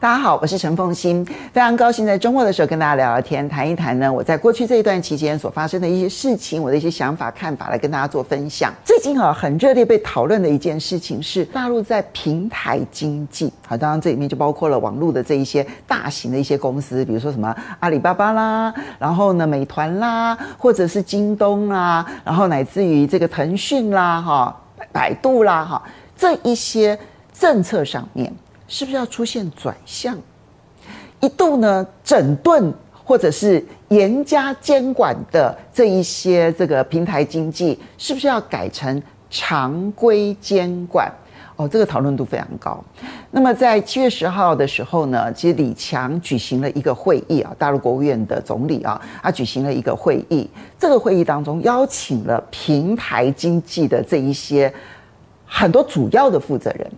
大家好，我是陈凤馨，非常高兴在周末的时候跟大家聊聊天，谈一谈呢我在过去这一段期间所发生的一些事情，我的一些想法看法来跟大家做分享。最近啊，很热烈被讨论的一件事情是大陆在平台经济，好，当然这里面就包括了网络的这一些大型的一些公司，比如说什么阿里巴巴啦，然后呢美团啦，或者是京东啦，然后乃至于这个腾讯啦，哈，百度啦，哈，这一些政策上面。是不是要出现转向？一度呢，整顿或者是严加监管的这一些这个平台经济，是不是要改成常规监管？哦，这个讨论度非常高。那么在七月十号的时候呢，其实李强举行了一个会议啊，大陆国务院的总理啊，他举行了一个会议。这个会议当中邀请了平台经济的这一些很多主要的负责人。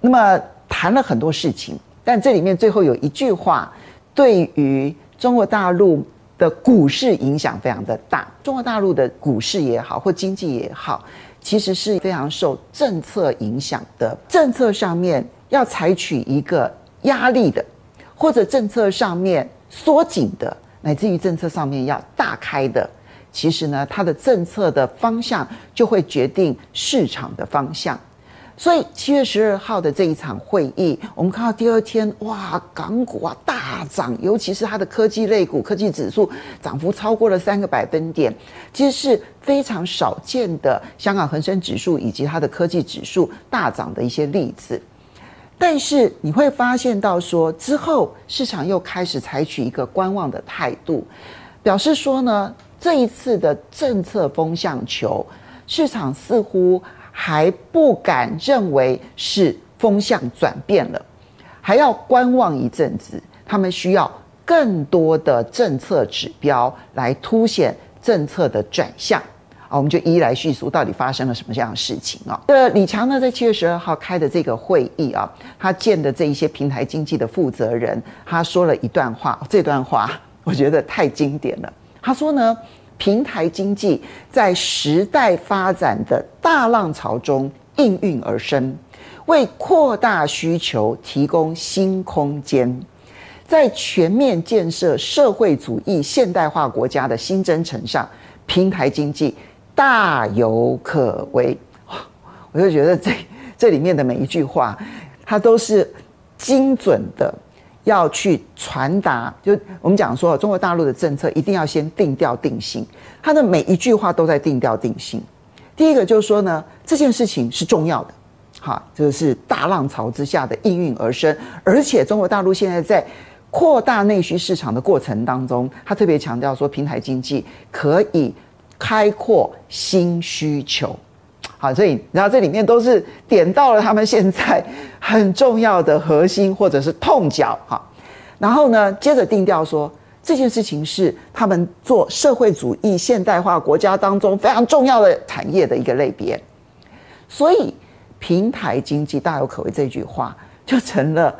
那么谈了很多事情，但这里面最后有一句话，对于中国大陆的股市影响非常的大。中国大陆的股市也好，或经济也好，其实是非常受政策影响的。政策上面要采取一个压力的，或者政策上面缩紧的，乃至于政策上面要大开的，其实呢，它的政策的方向就会决定市场的方向。所以七月十二号的这一场会议，我们看到第二天，哇，港股啊大涨，尤其是它的科技类股、科技指数涨幅超过了三个百分点，其实是非常少见的。香港恒生指数以及它的科技指数大涨的一些例子。但是你会发现到说，之后市场又开始采取一个观望的态度，表示说呢，这一次的政策风向球，市场似乎。还不敢认为是风向转变了，还要观望一阵子。他们需要更多的政策指标来凸显政策的转向啊！我们就一一来叙述到底发生了什么这样的事情啊？这李强呢，在七月十二号开的这个会议啊，他见的这一些平台经济的负责人，他说了一段话，这段话我觉得太经典了。他说呢。平台经济在时代发展的大浪潮中应运而生，为扩大需求提供新空间，在全面建设社会主义现代化国家的新征程上，平台经济大有可为。我就觉得这这里面的每一句话，它都是精准的。要去传达，就我们讲说，中国大陆的政策一定要先定调定性，它的每一句话都在定调定性。第一个就是说呢，这件事情是重要的，哈，这个是大浪潮之下的应运而生，而且中国大陆现在在扩大内需市场的过程当中，他特别强调说，平台经济可以开阔新需求。啊，所以然后这里面都是点到了他们现在很重要的核心或者是痛脚哈。然后呢，接着定调说这件事情是他们做社会主义现代化国家当中非常重要的产业的一个类别。所以平台经济大有可为这句话就成了。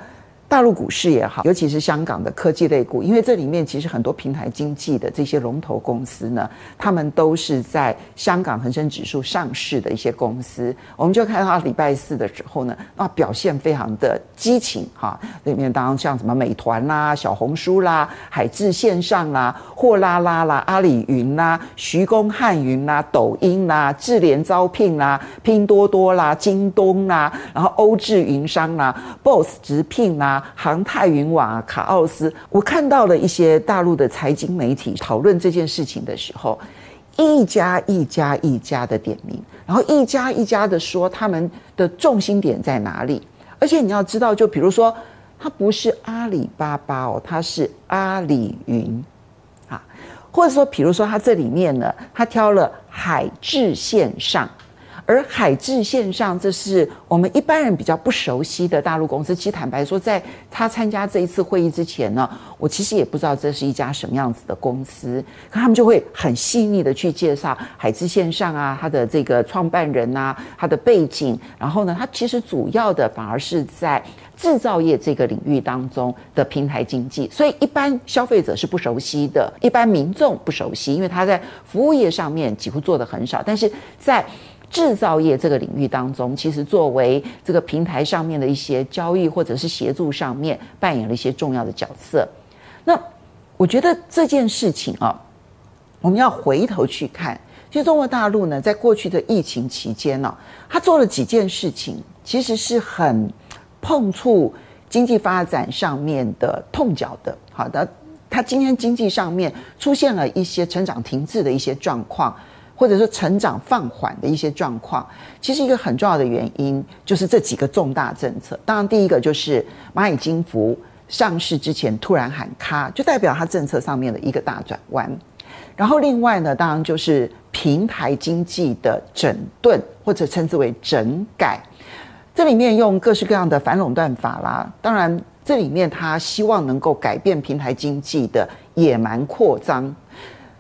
大陆股市也好，尤其是香港的科技类股，因为这里面其实很多平台经济的这些龙头公司呢，他们都是在香港恒生指数上市的一些公司。我们就看到礼拜四的时候呢，那表现非常的激情哈。里面当然像什么美团啦、小红书啦、海智线上啦、货拉拉啦、阿里云啦、徐工汉云啦、抖音啦、智联招聘啦、拼多多啦、京东啦，然后欧智云商啦、BOSS 直聘啦。航太云网啊，卡奥斯，我看到了一些大陆的财经媒体讨论这件事情的时候，一家一家一家的点名，然后一家一家的说他们的重心点在哪里。而且你要知道，就比如说，它不是阿里巴巴哦，它是阿里云啊，或者说，比如说它这里面呢，它挑了海智线上。而海智线上，这是我们一般人比较不熟悉的大陆公司。其实坦白说，在他参加这一次会议之前呢，我其实也不知道这是一家什么样子的公司。可他们就会很细腻的去介绍海智线上啊，它的这个创办人啊，它的背景。然后呢，它其实主要的反而是在制造业这个领域当中的平台经济，所以一般消费者是不熟悉的，一般民众不熟悉，因为他在服务业上面几乎做得很少，但是在制造业这个领域当中，其实作为这个平台上面的一些交易或者是协助上面扮演了一些重要的角色。那我觉得这件事情啊，我们要回头去看，其实中国大陆呢，在过去的疫情期间呢，他做了几件事情，其实是很碰触经济发展上面的痛脚的。好的，他今天经济上面出现了一些成长停滞的一些状况。或者说成长放缓的一些状况，其实一个很重要的原因就是这几个重大政策。当然，第一个就是蚂蚁金服上市之前突然喊卡，就代表它政策上面的一个大转弯。然后另外呢，当然就是平台经济的整顿，或者称之为整改。这里面用各式各样的反垄断法啦，当然这里面他希望能够改变平台经济的野蛮扩张。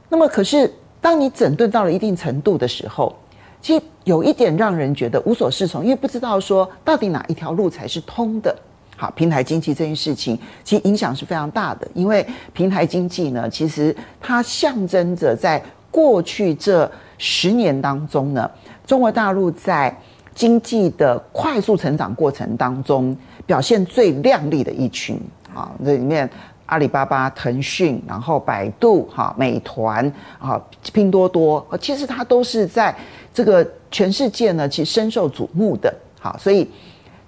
那么可是。当你整顿到了一定程度的时候，其实有一点让人觉得无所适从，因为不知道说到底哪一条路才是通的。好，平台经济这件事情其实影响是非常大的，因为平台经济呢，其实它象征着在过去这十年当中呢，中国大陆在经济的快速成长过程当中表现最亮丽的一群啊，这里面。阿里巴巴、腾讯，然后百度、哈、美团、啊、拼多多，其实它都是在这个全世界呢，其实深受瞩目的。好，所以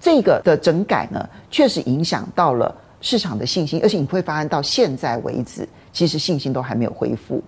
这个的整改呢，确实影响到了市场的信心，而且你会发现到现在为止，其实信心都还没有恢复。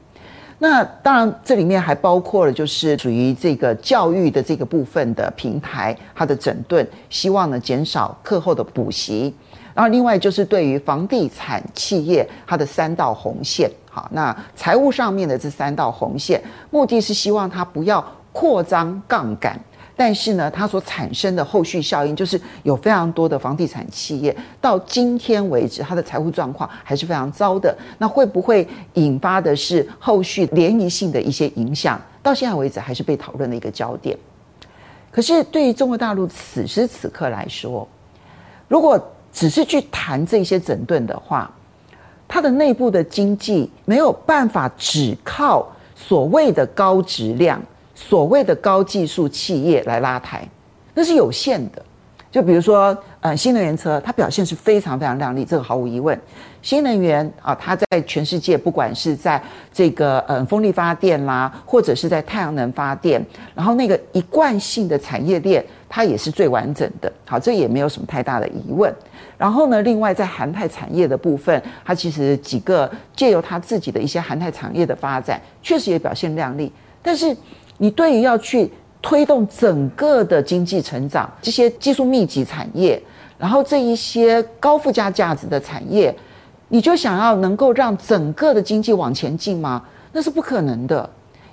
那当然，这里面还包括了就是属于这个教育的这个部分的平台，它的整顿，希望呢减少课后的补习。然后，另外就是对于房地产企业，它的三道红线，好，那财务上面的这三道红线，目的是希望它不要扩张杠杆，但是呢，它所产生的后续效应，就是有非常多的房地产企业到今天为止，它的财务状况还是非常糟的。那会不会引发的是后续涟漪性的一些影响？到现在为止，还是被讨论的一个焦点。可是，对于中国大陆此时此刻来说，如果只是去谈这些整顿的话，它的内部的经济没有办法只靠所谓的高质量、所谓的高技术企业来拉抬，那是有限的。就比如说，呃，新能源车它表现是非常非常亮丽，这个毫无疑问。新能源啊，它在全世界不管是在这个呃风力发电啦，或者是在太阳能发电，然后那个一贯性的产业链，它也是最完整的。好，这也没有什么太大的疑问。然后呢，另外在韩泰产业的部分，它其实几个借由它自己的一些韩泰产业的发展，确实也表现亮丽。但是你对于要去推动整个的经济成长，这些技术密集产业，然后这一些高附加价值的产业，你就想要能够让整个的经济往前进吗？那是不可能的，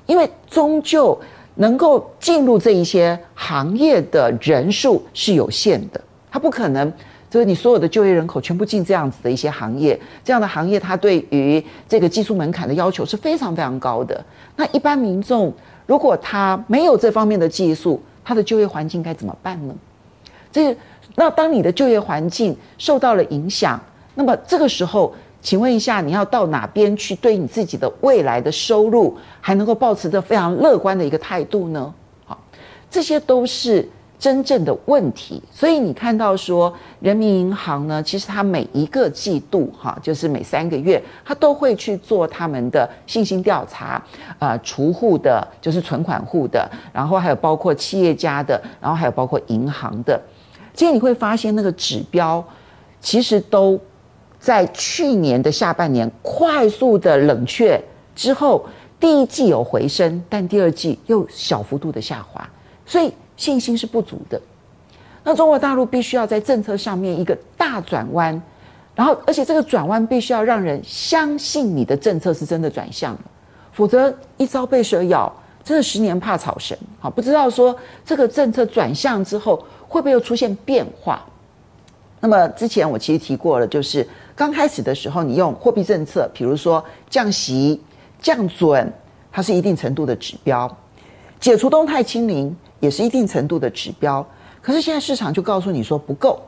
因为终究能够进入这一些行业的人数是有限的，它不可能就是你所有的就业人口全部进这样子的一些行业，这样的行业它对于这个技术门槛的要求是非常非常高的。那一般民众。如果他没有这方面的技术，他的就业环境该怎么办呢？这那当你的就业环境受到了影响，那么这个时候，请问一下，你要到哪边去对你自己的未来的收入还能够保持着非常乐观的一个态度呢？好，这些都是。真正的问题，所以你看到说，人民银行呢，其实它每一个季度哈，就是每三个月，它都会去做他们的信心调查，呃，储户的，就是存款户的，然后还有包括企业家的，然后还有包括银行的，其实你会发现那个指标，其实都在去年的下半年快速的冷却之后，第一季有回升，但第二季又小幅度的下滑，所以。信心是不足的，那中国大陆必须要在政策上面一个大转弯，然后而且这个转弯必须要让人相信你的政策是真的转向了，否则一朝被蛇咬，真的十年怕草绳。好，不知道说这个政策转向之后会不会又出现变化？那么之前我其实提过了，就是刚开始的时候你用货币政策，比如说降息、降准，它是一定程度的指标，解除动态清零。也是一定程度的指标，可是现在市场就告诉你说不够，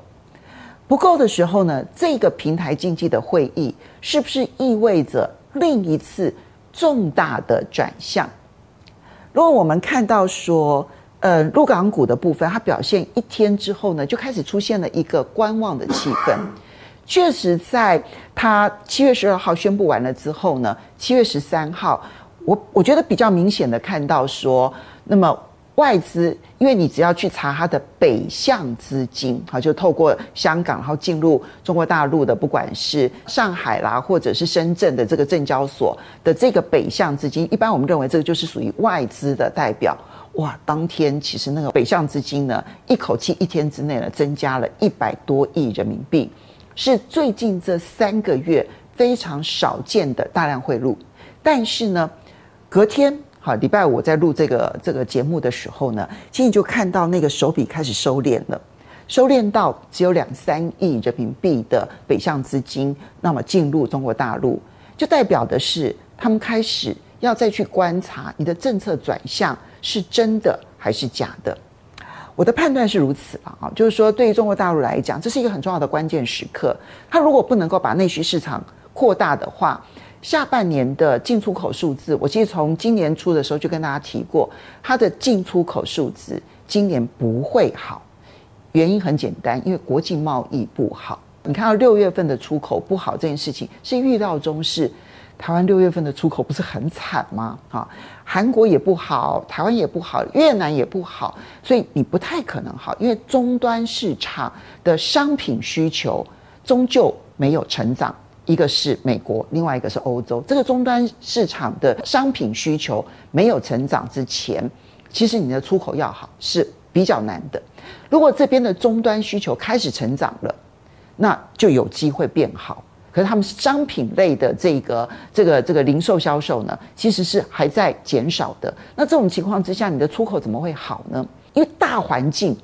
不够的时候呢，这个平台经济的会议是不是意味着另一次重大的转向？如果我们看到说，呃，陆港股的部分，它表现一天之后呢，就开始出现了一个观望的气氛。确实，在它七月十二号宣布完了之后呢，七月十三号，我我觉得比较明显的看到说，那么。外资，因为你只要去查它的北向资金，好，就透过香港，然后进入中国大陆的，不管是上海啦，或者是深圳的这个证交所的这个北向资金，一般我们认为这个就是属于外资的代表。哇，当天其实那个北向资金呢，一口气一天之内呢，增加了一百多亿人民币，是最近这三个月非常少见的大量汇入。但是呢，隔天。好，礼拜五在录这个这个节目的时候呢，其实就看到那个手笔开始收敛了，收敛到只有两三亿人民币的北向资金，那么进入中国大陆，就代表的是他们开始要再去观察你的政策转向是真的还是假的。我的判断是如此了啊，就是说对于中国大陆来讲，这是一个很重要的关键时刻，它如果不能够把内需市场扩大的话。下半年的进出口数字，我记得从今年初的时候就跟大家提过，它的进出口数字今年不会好，原因很简单，因为国际贸易不好。你看到六月份的出口不好这件事情是预料中事，台湾六月份的出口不是很惨吗？啊，韩国也不好，台湾也不好，越南也不好，所以你不太可能好，因为终端市场的商品需求终究没有成长。一个是美国，另外一个是欧洲。这个终端市场的商品需求没有成长之前，其实你的出口要好是比较难的。如果这边的终端需求开始成长了，那就有机会变好。可是他们是商品类的这个这个这个零售销售呢，其实是还在减少的。那这种情况之下，你的出口怎么会好呢？因为大环境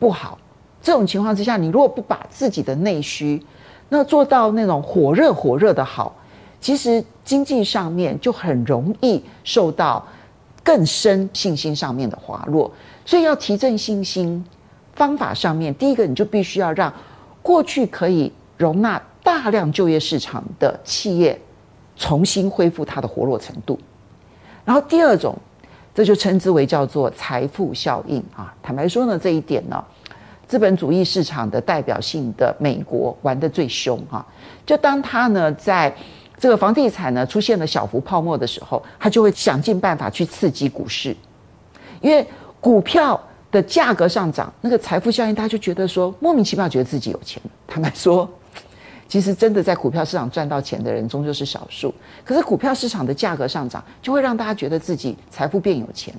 不好。这种情况之下，你如果不把自己的内需，那做到那种火热火热的好，其实经济上面就很容易受到更深信心上面的滑落，所以要提振信心，方法上面，第一个你就必须要让过去可以容纳大量就业市场的企业重新恢复它的活络程度，然后第二种，这就称之为叫做财富效应啊。坦白说呢，这一点呢。资本主义市场的代表性的美国玩得最凶哈，就当他呢在这个房地产呢出现了小幅泡沫的时候，他就会想尽办法去刺激股市，因为股票的价格上涨，那个财富效应，他就觉得说莫名其妙觉得自己有钱。坦白说，其实真的在股票市场赚到钱的人终究是少数，可是股票市场的价格上涨，就会让大家觉得自己财富变有钱。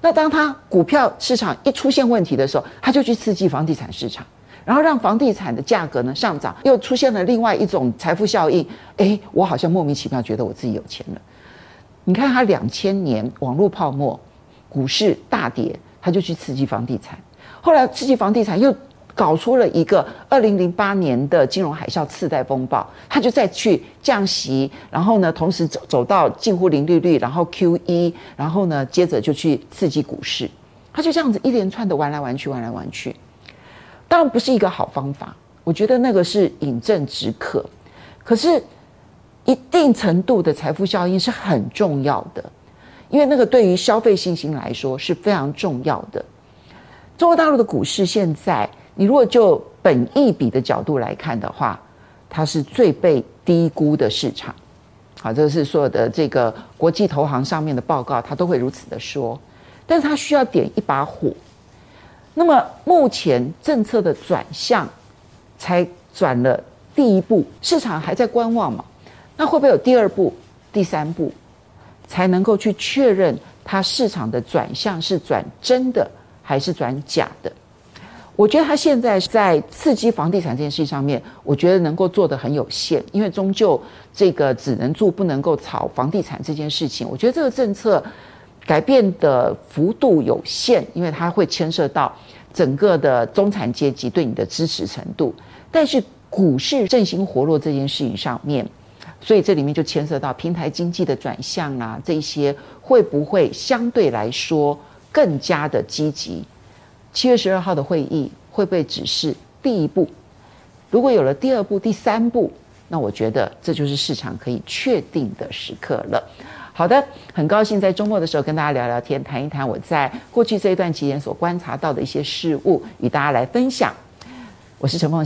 那当他股票市场一出现问题的时候，他就去刺激房地产市场，然后让房地产的价格呢上涨，又出现了另外一种财富效应。哎，我好像莫名其妙觉得我自己有钱了。你看他两千年网络泡沫，股市大跌，他就去刺激房地产，后来刺激房地产又。搞出了一个二零零八年的金融海啸次贷风暴，他就再去降息，然后呢，同时走走到近乎零利率，然后 QE，然后呢，接着就去刺激股市，他就这样子一连串的玩来玩去，玩来玩去，当然不是一个好方法，我觉得那个是饮鸩止渴，可是一定程度的财富效应是很重要的，因为那个对于消费信心来说是非常重要的。中国大陆的股市现在。你如果就本益比的角度来看的话，它是最被低估的市场。好，这是所有的这个国际投行上面的报告，它都会如此的说。但是它需要点一把火。那么目前政策的转向才转了第一步，市场还在观望嘛？那会不会有第二步、第三步，才能够去确认它市场的转向是转真的还是转假的？我觉得他现在在刺激房地产这件事情上面，我觉得能够做得很有限，因为终究这个只能住不能够炒房地产这件事情，我觉得这个政策改变的幅度有限，因为它会牵涉到整个的中产阶级对你的支持程度。但是股市振兴活络这件事情上面，所以这里面就牵涉到平台经济的转向啊，这些会不会相对来说更加的积极？七月十二号的会议会不会只是第一步？如果有了第二步、第三步，那我觉得这就是市场可以确定的时刻了。好的，很高兴在周末的时候跟大家聊聊天，谈一谈我在过去这一段期间所观察到的一些事物，与大家来分享。我是陈凤。